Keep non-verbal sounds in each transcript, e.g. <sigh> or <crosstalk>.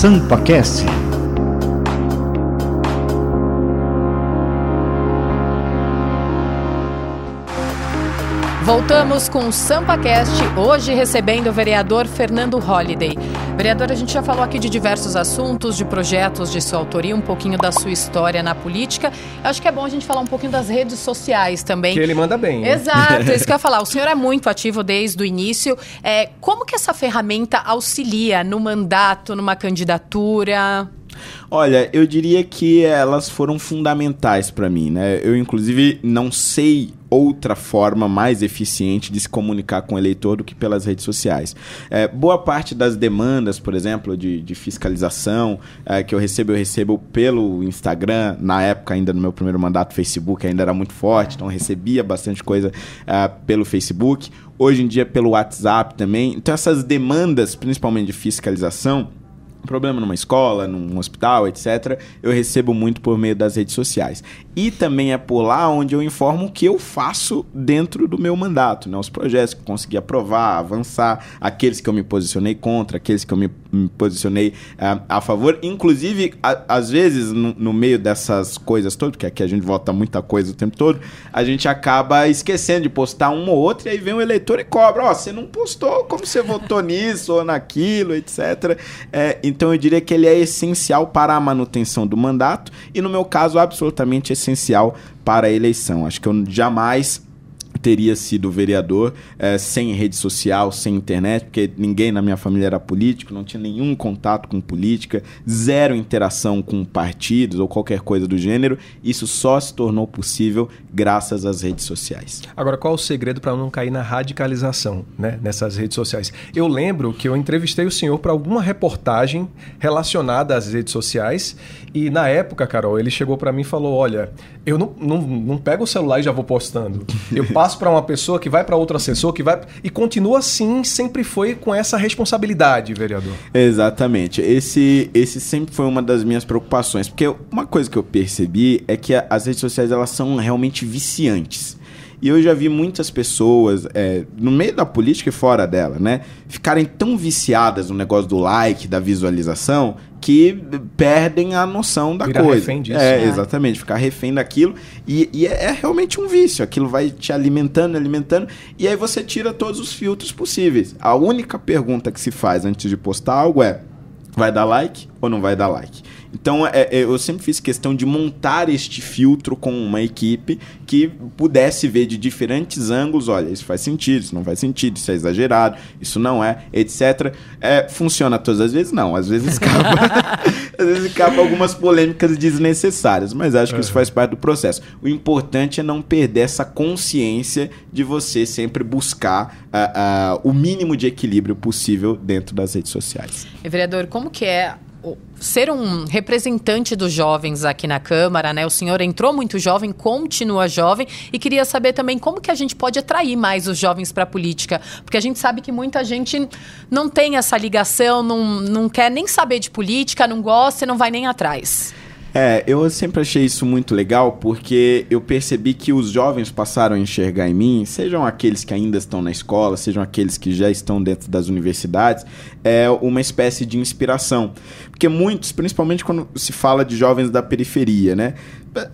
SampaCast. Voltamos com o SampaCast, hoje recebendo o vereador Fernando Holliday. Vereador, a gente já falou aqui de diversos assuntos, de projetos de sua autoria, um pouquinho da sua história na política. Eu acho que é bom a gente falar um pouquinho das redes sociais também. Que ele manda bem. Né? Exato, isso que eu ia <laughs> falar. O senhor é muito ativo desde o início. É, como que essa ferramenta auxilia no mandato, numa candidatura? Olha, eu diria que elas foram fundamentais para mim, né? Eu, inclusive, não sei outra forma mais eficiente de se comunicar com o eleitor do que pelas redes sociais. É, boa parte das demandas, por exemplo, de, de fiscalização é, que eu recebo, eu recebo pelo Instagram, na época ainda no meu primeiro mandato, Facebook ainda era muito forte, então recebia bastante coisa é, pelo Facebook, hoje em dia pelo WhatsApp também. Então essas demandas, principalmente de fiscalização, problema numa escola, num hospital, etc., eu recebo muito por meio das redes sociais. E também é por lá onde eu informo o que eu faço dentro do meu mandato, né? Os projetos que eu consegui aprovar, avançar, aqueles que eu me posicionei contra, aqueles que eu me, me posicionei uh, a favor. Inclusive, a, às vezes, no, no, meio dessas coisas todas, porque aqui a gente vota muita coisa o tempo todo, a gente acaba esquecendo de postar uma ou outra e aí vem o eleitor e cobra. Ó, oh, você não postou como você votou <laughs> nisso ou naquilo, etc. É, então eu diria que ele é essencial para a manutenção do mandato e, no meu caso, absolutamente essencial para a eleição. Acho que eu jamais teria sido vereador é, sem rede social, sem internet, porque ninguém na minha família era político, não tinha nenhum contato com política, zero interação com partidos ou qualquer coisa do gênero. Isso só se tornou possível graças às redes sociais. Agora, qual o segredo para não cair na radicalização né, nessas redes sociais? Eu lembro que eu entrevistei o senhor para alguma reportagem relacionada às redes sociais e na época, Carol, ele chegou para mim e falou: Olha, eu não, não, não pego o celular e já vou postando. Eu passo para uma pessoa que vai para outro assessor, que vai. E continua assim, sempre foi com essa responsabilidade, vereador. Exatamente. Esse, esse sempre foi uma das minhas preocupações. Porque uma coisa que eu percebi é que as redes sociais elas são realmente viciantes. E eu já vi muitas pessoas, é, no meio da política e fora dela, né, ficarem tão viciadas no negócio do like, da visualização, que perdem a noção da Vira coisa. Refém disso, é, né? exatamente, ficar refém daquilo. E, e é, é, realmente um vício. Aquilo vai te alimentando, alimentando, e aí você tira todos os filtros possíveis. A única pergunta que se faz antes de postar algo é: vai dar like ou não vai dar like? Então é, é, eu sempre fiz questão de montar este filtro com uma equipe que pudesse ver de diferentes ângulos, olha, isso faz sentido, isso não faz sentido, isso é exagerado, isso não é, etc. É, funciona todas as vezes? Não, às vezes escapa, <laughs> às vezes escapa algumas polêmicas desnecessárias, mas acho que uhum. isso faz parte do processo. O importante é não perder essa consciência de você sempre buscar uh, uh, o mínimo de equilíbrio possível dentro das redes sociais. E, vereador, como que é ser um representante dos jovens aqui na Câmara, né? O senhor entrou muito jovem, continua jovem e queria saber também como que a gente pode atrair mais os jovens para a política, porque a gente sabe que muita gente não tem essa ligação, não, não quer nem saber de política, não gosta e não vai nem atrás. É, eu sempre achei isso muito legal porque eu percebi que os jovens passaram a enxergar em mim, sejam aqueles que ainda estão na escola, sejam aqueles que já estão dentro das universidades, é uma espécie de inspiração. Porque muitos, principalmente quando se fala de jovens da periferia, né?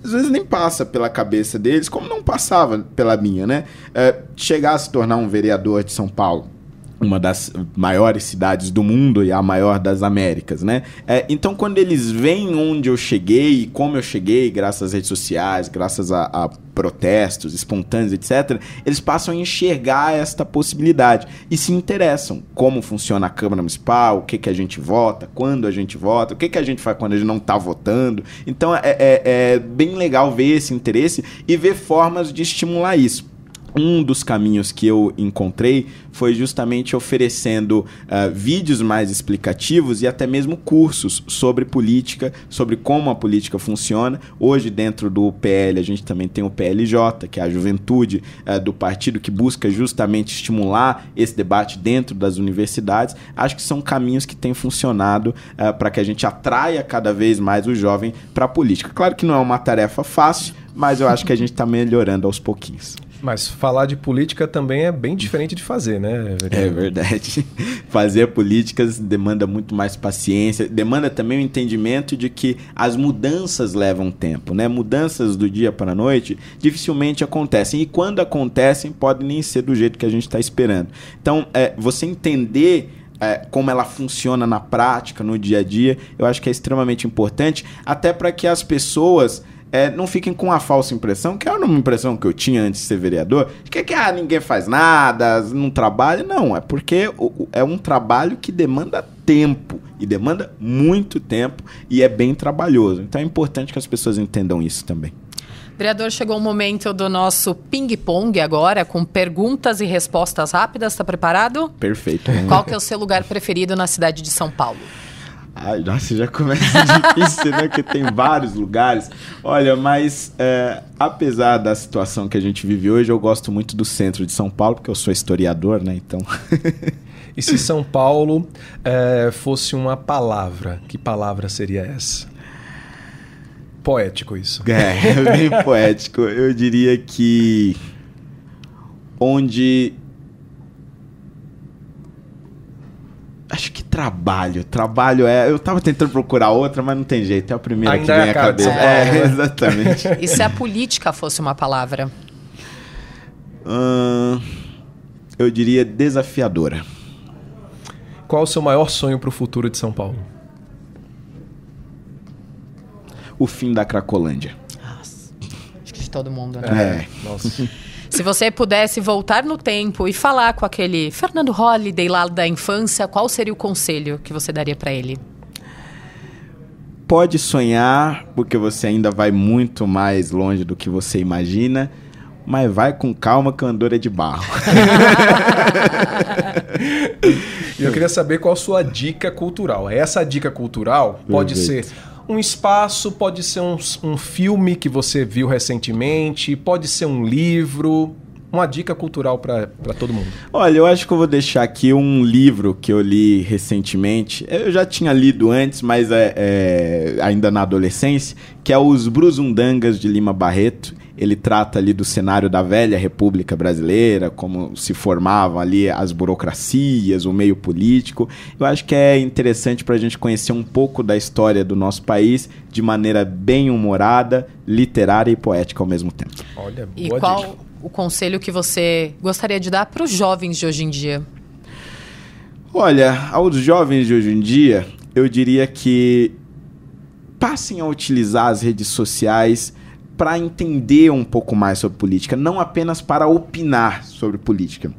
Às vezes nem passa pela cabeça deles, como não passava pela minha, né? É, chegar a se tornar um vereador de São Paulo uma das maiores cidades do mundo e a maior das Américas, né? É, então, quando eles veem onde eu cheguei como eu cheguei, graças às redes sociais, graças a, a, protestos espontâneos, etc., eles passam a enxergar esta possibilidade e se interessam como funciona a Câmara Municipal, o que, que a gente vota, quando a gente vota, o que, que a gente faz quando a gente não está votando. Então, é, é, é bem legal ver esse interesse e ver formas de estimular isso um dos caminhos que eu encontrei foi justamente oferecendo uh, vídeos mais explicativos e até mesmo cursos sobre política, sobre como a política funciona. Hoje, dentro do PL, a gente também tem o PLJ, que é a juventude uh, do partido que busca justamente estimular esse debate dentro das universidades. Acho que são caminhos que têm funcionado uh, para que a gente atraia cada vez mais o jovem para a política. Claro que não é uma tarefa fácil, mas eu acho que a gente está melhorando aos pouquinhos. Mas falar de política também é bem diferente de fazer, né? É verdade. <laughs> Fazer políticas demanda muito mais paciência, demanda também o entendimento de que as mudanças levam tempo, né? Mudanças do dia para a noite dificilmente acontecem e quando acontecem podem nem ser do jeito que a gente está esperando. Então, é, você entender é, como ela funciona na prática, no dia a dia, eu acho que é extremamente importante, até para que as pessoas é, não fiquem com a falsa impressão, que era uma impressão que eu tinha antes de ser vereador, de que, que ah, ninguém faz nada, não trabalha. Não, é porque é um trabalho que demanda tempo, e demanda muito tempo, e é bem trabalhoso. Então é importante que as pessoas entendam isso também. Vereador, chegou o momento do nosso ping-pong agora, com perguntas e respostas rápidas. Está preparado? Perfeito. Qual que é o seu lugar preferido na cidade de São Paulo? Ai, nossa, já começa <laughs> difícil, né? Porque tem vários lugares. Olha, mas é, apesar da situação que a gente vive hoje, eu gosto muito do centro de São Paulo, porque eu sou historiador, né? Então. <laughs> e se São Paulo é, fosse uma palavra, que palavra seria essa? Poético isso. É, bem poético. Eu diria que onde Acho que trabalho. Trabalho é. Eu tava tentando procurar outra, mas não tem jeito. É a primeira Ainda que vem é a cabeça. É, exatamente. <laughs> E se a política fosse uma palavra? Hum, eu diria desafiadora. Qual o seu maior sonho para o futuro de São Paulo? O fim da Cracolândia. Nossa. Acho que de todo mundo, né? É. Nossa. <laughs> Se você pudesse voltar no tempo e falar com aquele Fernando Holliday lá da infância, qual seria o conselho que você daria para ele? Pode sonhar, porque você ainda vai muito mais longe do que você imagina, mas vai com calma que o andor é de barro. <laughs> e eu queria saber qual a sua dica cultural. Essa dica cultural pode Perfeito. ser um espaço, pode ser um, um filme que você viu recentemente, pode ser um livro uma dica cultural para todo mundo? Olha, eu acho que eu vou deixar aqui um livro que eu li recentemente. Eu já tinha lido antes, mas é, é ainda na adolescência, que é Os Bruzundangas de Lima Barreto ele trata ali do cenário da velha República Brasileira, como se formavam ali as burocracias, o meio político. Eu acho que é interessante para a gente conhecer um pouco da história do nosso país de maneira bem humorada, literária e poética ao mesmo tempo. Olha, e qual dica. o conselho que você gostaria de dar para os jovens de hoje em dia? Olha, aos jovens de hoje em dia, eu diria que passem a utilizar as redes sociais para entender um pouco mais sobre política, não apenas para opinar sobre política.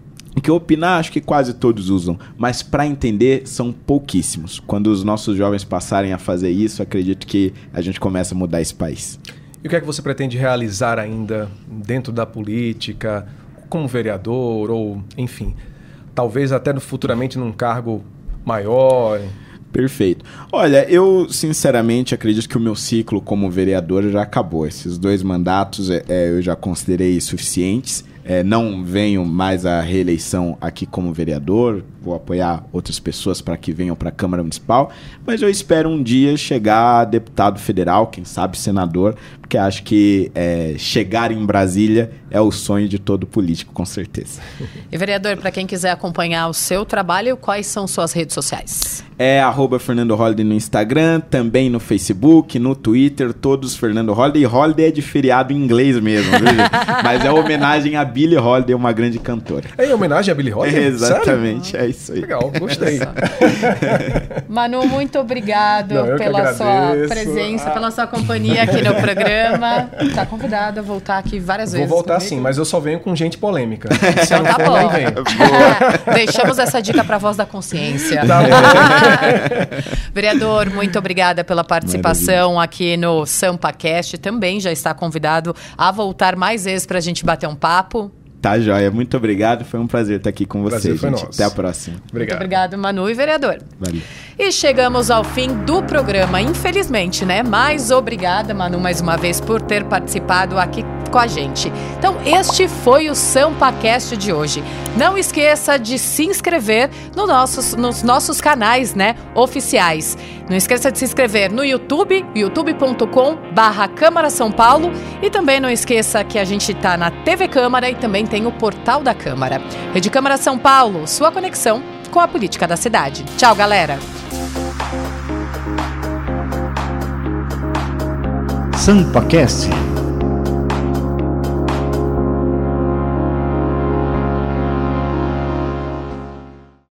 Que opinar acho que quase todos usam, mas para entender são pouquíssimos. Quando os nossos jovens passarem a fazer isso, acredito que a gente começa a mudar esse país. E o que é que você pretende realizar ainda dentro da política, como vereador ou, enfim, talvez até futuramente num cargo maior? Perfeito. Olha, eu sinceramente acredito que o meu ciclo como vereador já acabou. Esses dois mandatos é, é, eu já considerei suficientes. É, não venho mais à reeleição aqui como vereador, vou apoiar outras pessoas para que venham para a Câmara Municipal, mas eu espero um dia chegar a deputado federal, quem sabe senador, porque acho que é, chegar em Brasília é o sonho de todo político, com certeza. <laughs> E vereador, para quem quiser acompanhar o seu trabalho, quais são suas redes sociais? É arroba Fernando Holliday no Instagram, também no Facebook, no Twitter, todos Fernando Holliday. E Holliday é de feriado em inglês mesmo, viu, <laughs> Mas é homenagem a Billie Holiday, uma grande cantora. É em homenagem a Billie Holiday? <laughs> É, exatamente, Sério? é isso aí. Legal, gostei. Manu, muito obrigado Não, pela sua presença, ah. pela sua companhia aqui no programa. Está <laughs> convidado a voltar aqui várias Vou vezes. Vou voltar comigo. sim, mas eu só venho com gente polêmica. Se então, tá bom. <laughs> Deixamos essa dica para a voz da consciência. Tá Vereador, muito obrigada pela participação Maravilha. aqui no SampaCast. Também já está convidado a voltar mais vezes para a gente bater um papo. Tá, joia. Muito obrigado. Foi um prazer estar aqui com você, gente. Nosso. Até a próxima. Obrigado. Muito obrigado, Manu e vereador. Valeu. E chegamos ao fim do programa, infelizmente, né? Mas obrigada, Manu, mais uma vez por ter participado aqui com a gente. Então, este foi o SampaCast de hoje. Não esqueça de se inscrever no nossos, nos nossos canais né, oficiais. Não esqueça de se inscrever no YouTube, youtube.com barra Câmara São Paulo e também não esqueça que a gente está na TV Câmara e também tem o portal da Câmara. Rede Câmara São Paulo, sua conexão com a política da cidade. Tchau, galera! SampaCast